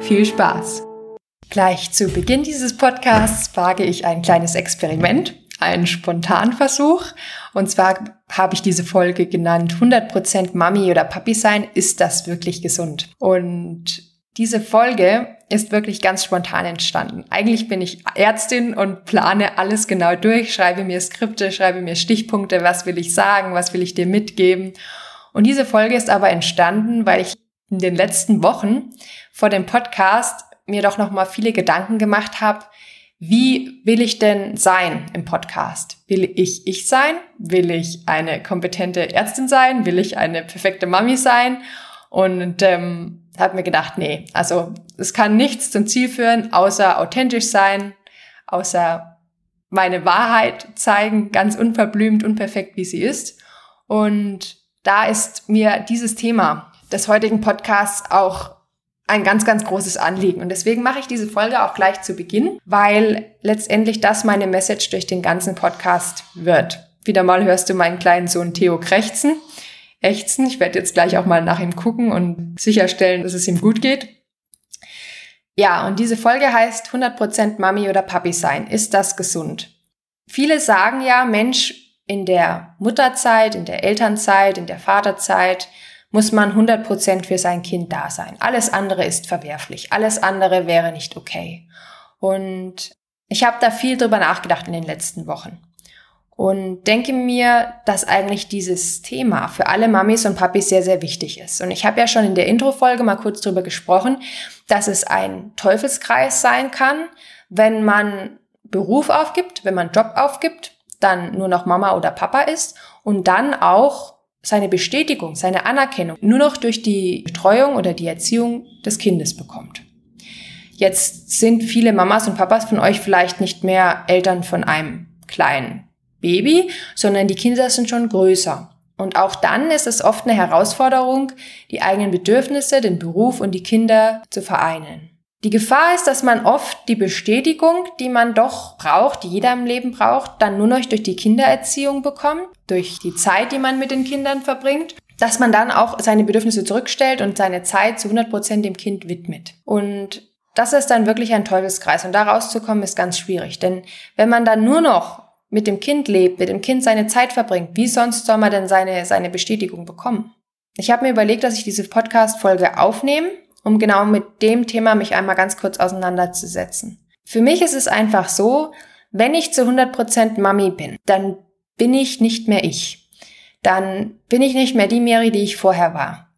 Viel Spaß! Gleich zu Beginn dieses Podcasts wage ich ein kleines Experiment, einen Spontanversuch. Und zwar habe ich diese Folge genannt 100% Mami oder Papi sein, ist das wirklich gesund? Und diese Folge ist wirklich ganz spontan entstanden. Eigentlich bin ich Ärztin und plane alles genau durch, schreibe mir Skripte, schreibe mir Stichpunkte, was will ich sagen, was will ich dir mitgeben. Und diese Folge ist aber entstanden, weil ich in den letzten Wochen vor dem Podcast mir doch noch mal viele Gedanken gemacht habe, wie will ich denn sein im Podcast? Will ich ich sein? Will ich eine kompetente Ärztin sein? Will ich eine perfekte Mami sein? Und ähm, habe mir gedacht, nee, also es kann nichts zum Ziel führen, außer authentisch sein, außer meine Wahrheit zeigen, ganz unverblümt, unperfekt, wie sie ist. Und da ist mir dieses Thema des heutigen Podcasts auch ein ganz, ganz großes Anliegen. Und deswegen mache ich diese Folge auch gleich zu Beginn, weil letztendlich das meine Message durch den ganzen Podcast wird. Wieder mal hörst du meinen kleinen Sohn Theo krächzen, ächzen. Ich werde jetzt gleich auch mal nach ihm gucken und sicherstellen, dass es ihm gut geht. Ja, und diese Folge heißt 100% Mami oder Papi sein. Ist das gesund? Viele sagen ja, Mensch, in der Mutterzeit, in der Elternzeit, in der Vaterzeit, muss man 100% für sein Kind da sein. Alles andere ist verwerflich. Alles andere wäre nicht okay. Und ich habe da viel drüber nachgedacht in den letzten Wochen. Und denke mir, dass eigentlich dieses Thema für alle Mamis und Papis sehr, sehr wichtig ist. Und ich habe ja schon in der Intro-Folge mal kurz drüber gesprochen, dass es ein Teufelskreis sein kann, wenn man Beruf aufgibt, wenn man Job aufgibt, dann nur noch Mama oder Papa ist und dann auch seine Bestätigung, seine Anerkennung nur noch durch die Betreuung oder die Erziehung des Kindes bekommt. Jetzt sind viele Mamas und Papas von euch vielleicht nicht mehr Eltern von einem kleinen Baby, sondern die Kinder sind schon größer. Und auch dann ist es oft eine Herausforderung, die eigenen Bedürfnisse, den Beruf und die Kinder zu vereinen. Die Gefahr ist, dass man oft die Bestätigung, die man doch braucht, die jeder im Leben braucht, dann nur noch durch die Kindererziehung bekommt, durch die Zeit, die man mit den Kindern verbringt, dass man dann auch seine Bedürfnisse zurückstellt und seine Zeit zu 100 Prozent dem Kind widmet. Und das ist dann wirklich ein Teufelskreis und da rauszukommen ist ganz schwierig, denn wenn man dann nur noch mit dem Kind lebt, mit dem Kind seine Zeit verbringt, wie sonst soll man denn seine, seine Bestätigung bekommen? Ich habe mir überlegt, dass ich diese Podcast-Folge aufnehme um genau mit dem Thema mich einmal ganz kurz auseinanderzusetzen. Für mich ist es einfach so, wenn ich zu 100% Mami bin, dann bin ich nicht mehr ich. Dann bin ich nicht mehr die Mary, die ich vorher war.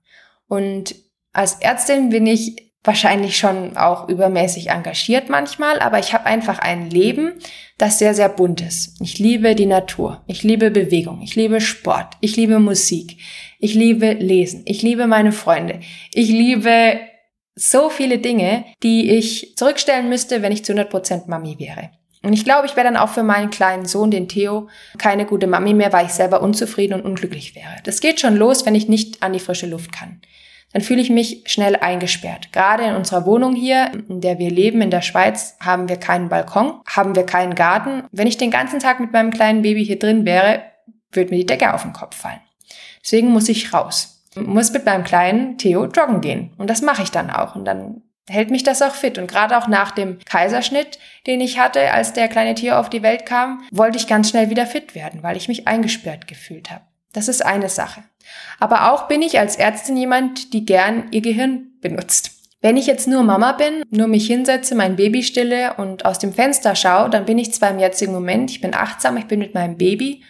Und als Ärztin bin ich wahrscheinlich schon auch übermäßig engagiert manchmal, aber ich habe einfach ein Leben, das sehr, sehr bunt ist. Ich liebe die Natur, ich liebe Bewegung, ich liebe Sport, ich liebe Musik, ich liebe Lesen, ich liebe meine Freunde, ich liebe so viele Dinge, die ich zurückstellen müsste, wenn ich zu 100% Mami wäre. Und ich glaube, ich wäre dann auch für meinen kleinen Sohn, den Theo, keine gute Mami mehr, weil ich selber unzufrieden und unglücklich wäre. Das geht schon los, wenn ich nicht an die frische Luft kann. Dann fühle ich mich schnell eingesperrt. Gerade in unserer Wohnung hier, in der wir leben, in der Schweiz, haben wir keinen Balkon, haben wir keinen Garten. Wenn ich den ganzen Tag mit meinem kleinen Baby hier drin wäre, würde mir die Decke auf den Kopf fallen. Deswegen muss ich raus muss mit meinem kleinen Theo joggen gehen. Und das mache ich dann auch. Und dann hält mich das auch fit. Und gerade auch nach dem Kaiserschnitt, den ich hatte, als der kleine Theo auf die Welt kam, wollte ich ganz schnell wieder fit werden, weil ich mich eingesperrt gefühlt habe. Das ist eine Sache. Aber auch bin ich als Ärztin jemand, die gern ihr Gehirn benutzt. Wenn ich jetzt nur Mama bin, nur mich hinsetze, mein Baby stille und aus dem Fenster schaue, dann bin ich zwar im jetzigen Moment, ich bin achtsam, ich bin mit meinem Baby,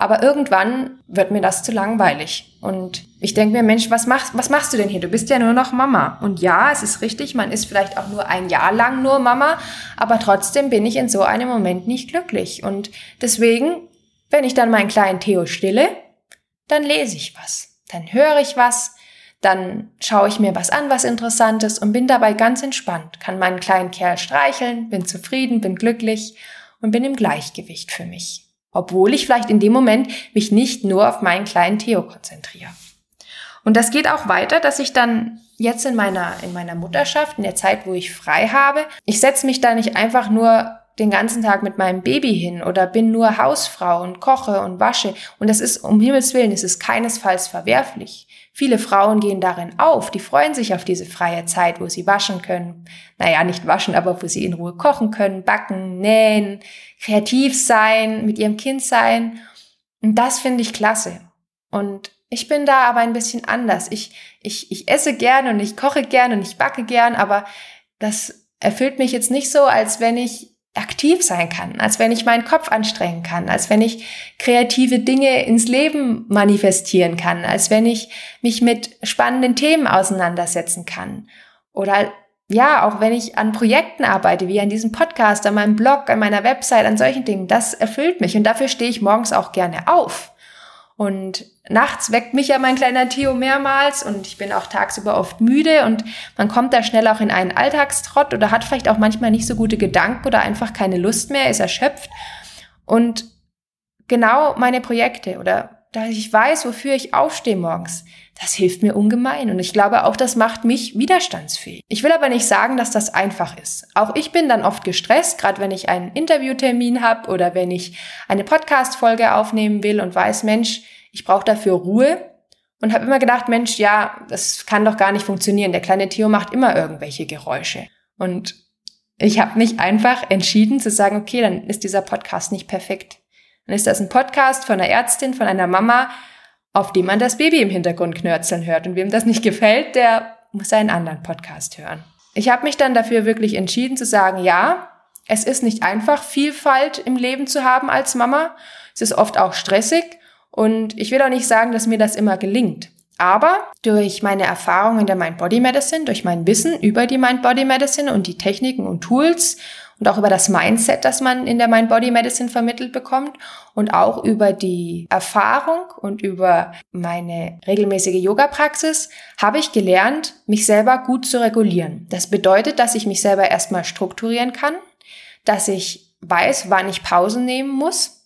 aber irgendwann wird mir das zu langweilig. Und ich denke mir, Mensch, was machst, was machst du denn hier? Du bist ja nur noch Mama. Und ja, es ist richtig, man ist vielleicht auch nur ein Jahr lang nur Mama, aber trotzdem bin ich in so einem Moment nicht glücklich. Und deswegen, wenn ich dann meinen kleinen Theo stille, dann lese ich was. Dann höre ich was, Dann schaue ich mir was an, was interessantes und bin dabei ganz entspannt, kann meinen kleinen Kerl streicheln, bin zufrieden, bin glücklich und bin im Gleichgewicht für mich. Obwohl ich vielleicht in dem Moment mich nicht nur auf meinen kleinen Theo konzentriere. Und das geht auch weiter, dass ich dann jetzt in meiner, in meiner Mutterschaft, in der Zeit, wo ich frei habe, ich setze mich da nicht einfach nur den ganzen Tag mit meinem Baby hin oder bin nur Hausfrau und koche und wasche. Und das ist, um Himmels Willen, es ist keinesfalls verwerflich. Viele Frauen gehen darin auf, die freuen sich auf diese freie Zeit, wo sie waschen können. Naja, nicht waschen, aber wo sie in Ruhe kochen können, backen, nähen, kreativ sein, mit ihrem Kind sein. Und das finde ich klasse. Und ich bin da aber ein bisschen anders. Ich, ich, ich esse gern und ich koche gern und ich backe gern, aber das erfüllt mich jetzt nicht so, als wenn ich aktiv sein kann, als wenn ich meinen Kopf anstrengen kann, als wenn ich kreative Dinge ins Leben manifestieren kann, als wenn ich mich mit spannenden Themen auseinandersetzen kann. Oder ja, auch wenn ich an Projekten arbeite, wie an diesem Podcast, an meinem Blog, an meiner Website, an solchen Dingen, das erfüllt mich und dafür stehe ich morgens auch gerne auf. Und nachts weckt mich ja mein kleiner Theo mehrmals und ich bin auch tagsüber oft müde und man kommt da schnell auch in einen Alltagstrott oder hat vielleicht auch manchmal nicht so gute Gedanken oder einfach keine Lust mehr, ist erschöpft. Und genau meine Projekte oder da ich weiß, wofür ich aufstehe morgens, das hilft mir ungemein und ich glaube auch, das macht mich widerstandsfähig. Ich will aber nicht sagen, dass das einfach ist. Auch ich bin dann oft gestresst, gerade wenn ich einen Interviewtermin habe oder wenn ich eine Podcast-Folge aufnehmen will und weiß, Mensch, ich brauche dafür Ruhe und habe immer gedacht, Mensch, ja, das kann doch gar nicht funktionieren. Der kleine Theo macht immer irgendwelche Geräusche. Und ich habe mich einfach entschieden zu sagen, okay, dann ist dieser Podcast nicht perfekt. Dann ist das ein Podcast von einer Ärztin, von einer Mama, auf dem man das Baby im Hintergrund knörzeln hört. Und wem das nicht gefällt, der muss einen anderen Podcast hören. Ich habe mich dann dafür wirklich entschieden zu sagen, ja, es ist nicht einfach, Vielfalt im Leben zu haben als Mama. Es ist oft auch stressig. Und ich will auch nicht sagen, dass mir das immer gelingt. Aber durch meine Erfahrungen der Mind Body Medicine, durch mein Wissen über die Mind Body Medicine und die Techniken und Tools und auch über das Mindset, das man in der Mind Body Medicine vermittelt bekommt und auch über die Erfahrung und über meine regelmäßige Yoga-Praxis habe ich gelernt, mich selber gut zu regulieren. Das bedeutet, dass ich mich selber erstmal strukturieren kann, dass ich weiß, wann ich Pausen nehmen muss,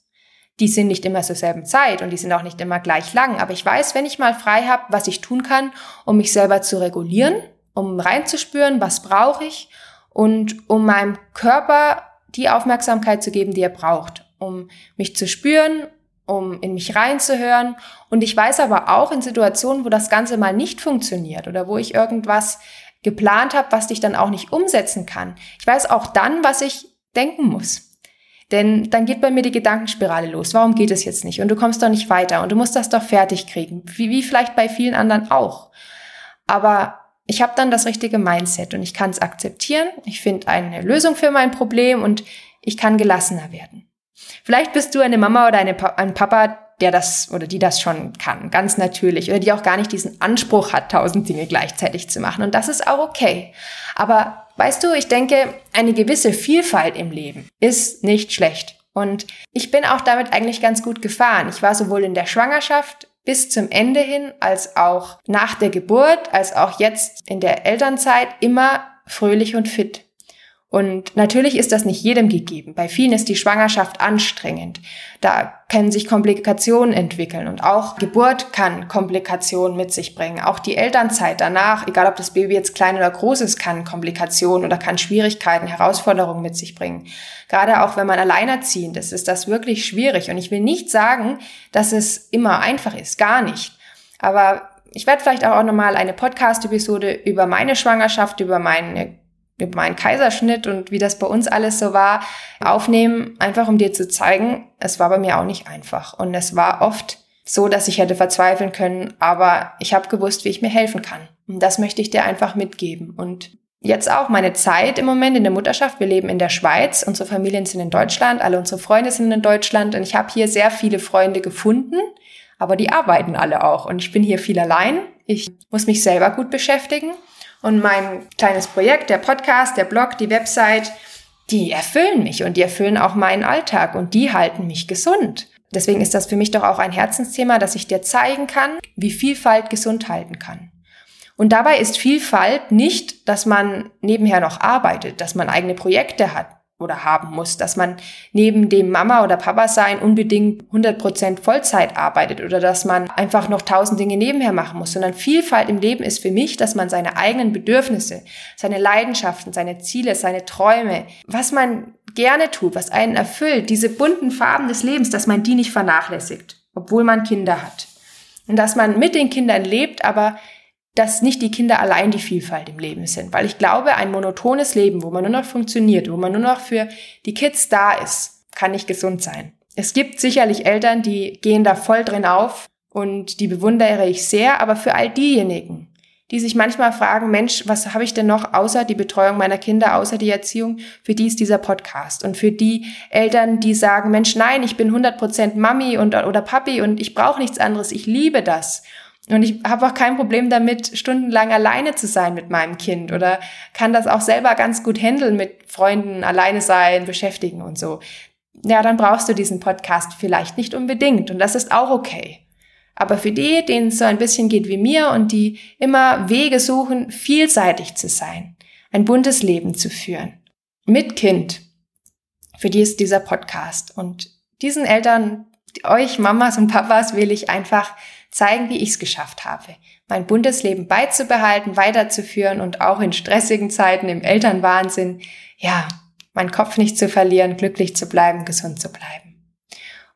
die sind nicht immer zur selben Zeit und die sind auch nicht immer gleich lang. Aber ich weiß, wenn ich mal frei habe, was ich tun kann, um mich selber zu regulieren, um reinzuspüren, was brauche ich und um meinem Körper die Aufmerksamkeit zu geben, die er braucht, um mich zu spüren, um in mich reinzuhören. Und ich weiß aber auch in Situationen, wo das Ganze mal nicht funktioniert oder wo ich irgendwas geplant habe, was ich dann auch nicht umsetzen kann. Ich weiß auch dann, was ich denken muss. Denn dann geht bei mir die Gedankenspirale los. Warum geht es jetzt nicht? Und du kommst doch nicht weiter und du musst das doch fertig kriegen. Wie, wie vielleicht bei vielen anderen auch. Aber ich habe dann das richtige Mindset und ich kann es akzeptieren. Ich finde eine Lösung für mein Problem und ich kann gelassener werden. Vielleicht bist du eine Mama oder eine, ein Papa, der das oder die das schon kann, ganz natürlich, oder die auch gar nicht diesen Anspruch hat, tausend Dinge gleichzeitig zu machen. Und das ist auch okay. Aber weißt du, ich denke, eine gewisse Vielfalt im Leben ist nicht schlecht. Und ich bin auch damit eigentlich ganz gut gefahren. Ich war sowohl in der Schwangerschaft bis zum Ende hin, als auch nach der Geburt, als auch jetzt in der Elternzeit immer fröhlich und fit. Und natürlich ist das nicht jedem gegeben. Bei vielen ist die Schwangerschaft anstrengend. Da können sich Komplikationen entwickeln und auch Geburt kann Komplikationen mit sich bringen. Auch die Elternzeit danach, egal ob das Baby jetzt klein oder groß ist, kann Komplikationen oder kann Schwierigkeiten, Herausforderungen mit sich bringen. Gerade auch wenn man alleinerziehend ist, ist das wirklich schwierig. Und ich will nicht sagen, dass es immer einfach ist. Gar nicht. Aber ich werde vielleicht auch nochmal eine Podcast-Episode über meine Schwangerschaft, über meine über meinen Kaiserschnitt und wie das bei uns alles so war, aufnehmen, einfach um dir zu zeigen, es war bei mir auch nicht einfach. Und es war oft so, dass ich hätte verzweifeln können, aber ich habe gewusst, wie ich mir helfen kann. Und das möchte ich dir einfach mitgeben. Und jetzt auch meine Zeit im Moment in der Mutterschaft. Wir leben in der Schweiz, unsere Familien sind in Deutschland, alle unsere Freunde sind in Deutschland und ich habe hier sehr viele Freunde gefunden, aber die arbeiten alle auch und ich bin hier viel allein. Ich muss mich selber gut beschäftigen und mein kleines Projekt, der Podcast, der Blog, die Website, die erfüllen mich und die erfüllen auch meinen Alltag und die halten mich gesund. Deswegen ist das für mich doch auch ein Herzensthema, dass ich dir zeigen kann, wie Vielfalt gesund halten kann. Und dabei ist Vielfalt nicht, dass man nebenher noch arbeitet, dass man eigene Projekte hat oder haben muss, dass man neben dem Mama oder Papa sein unbedingt 100% Vollzeit arbeitet oder dass man einfach noch tausend Dinge nebenher machen muss, sondern Vielfalt im Leben ist für mich, dass man seine eigenen Bedürfnisse, seine Leidenschaften, seine Ziele, seine Träume, was man gerne tut, was einen erfüllt, diese bunten Farben des Lebens, dass man die nicht vernachlässigt, obwohl man Kinder hat. Und dass man mit den Kindern lebt, aber dass nicht die Kinder allein die Vielfalt im Leben sind. Weil ich glaube, ein monotones Leben, wo man nur noch funktioniert, wo man nur noch für die Kids da ist, kann nicht gesund sein. Es gibt sicherlich Eltern, die gehen da voll drin auf und die bewundere ich sehr, aber für all diejenigen, die sich manchmal fragen, Mensch, was habe ich denn noch außer die Betreuung meiner Kinder, außer die Erziehung, für die ist dieser Podcast. Und für die Eltern, die sagen, Mensch, nein, ich bin 100% Mami und, oder Papi und ich brauche nichts anderes, ich liebe das. Und ich habe auch kein Problem damit, stundenlang alleine zu sein mit meinem Kind oder kann das auch selber ganz gut handeln mit Freunden, alleine sein, beschäftigen und so. Ja, dann brauchst du diesen Podcast vielleicht nicht unbedingt und das ist auch okay. Aber für die, denen es so ein bisschen geht wie mir und die immer Wege suchen, vielseitig zu sein, ein buntes Leben zu führen, mit Kind, für die ist dieser Podcast. Und diesen Eltern, euch Mamas und Papas will ich einfach zeigen, wie ich es geschafft habe, mein buntes Leben beizubehalten, weiterzuführen und auch in stressigen Zeiten im Elternwahnsinn, ja, meinen Kopf nicht zu verlieren, glücklich zu bleiben, gesund zu bleiben.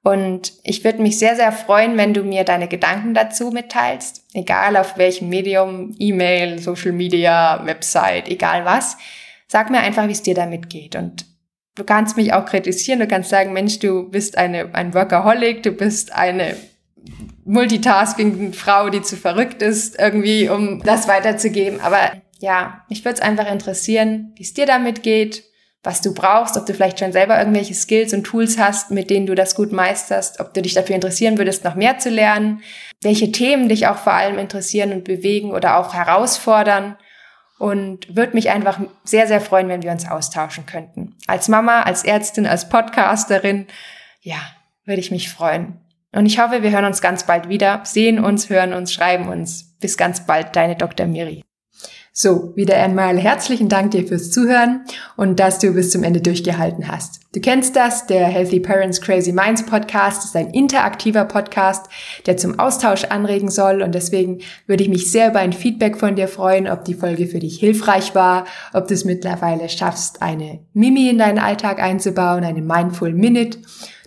Und ich würde mich sehr, sehr freuen, wenn du mir deine Gedanken dazu mitteilst, egal auf welchem Medium, E-Mail, Social Media, Website, egal was. Sag mir einfach, wie es dir damit geht. Und du kannst mich auch kritisieren, du kannst sagen, Mensch, du bist eine, ein Workaholic, du bist eine multitasking Frau, die zu verrückt ist, irgendwie, um das weiterzugeben. Aber ja, mich würde es einfach interessieren, wie es dir damit geht, was du brauchst, ob du vielleicht schon selber irgendwelche Skills und Tools hast, mit denen du das gut meisterst, ob du dich dafür interessieren würdest, noch mehr zu lernen, welche Themen dich auch vor allem interessieren und bewegen oder auch herausfordern. Und würde mich einfach sehr, sehr freuen, wenn wir uns austauschen könnten. Als Mama, als Ärztin, als Podcasterin, ja, würde ich mich freuen. Und ich hoffe, wir hören uns ganz bald wieder, sehen uns, hören uns, schreiben uns. Bis ganz bald, deine Dr. Miri. So, wieder einmal herzlichen Dank dir fürs Zuhören und dass du bis zum Ende durchgehalten hast. Du kennst das, der Healthy Parents Crazy Minds Podcast ist ein interaktiver Podcast, der zum Austausch anregen soll und deswegen würde ich mich sehr über ein Feedback von dir freuen, ob die Folge für dich hilfreich war, ob du es mittlerweile schaffst, eine Mimi in deinen Alltag einzubauen, eine Mindful Minute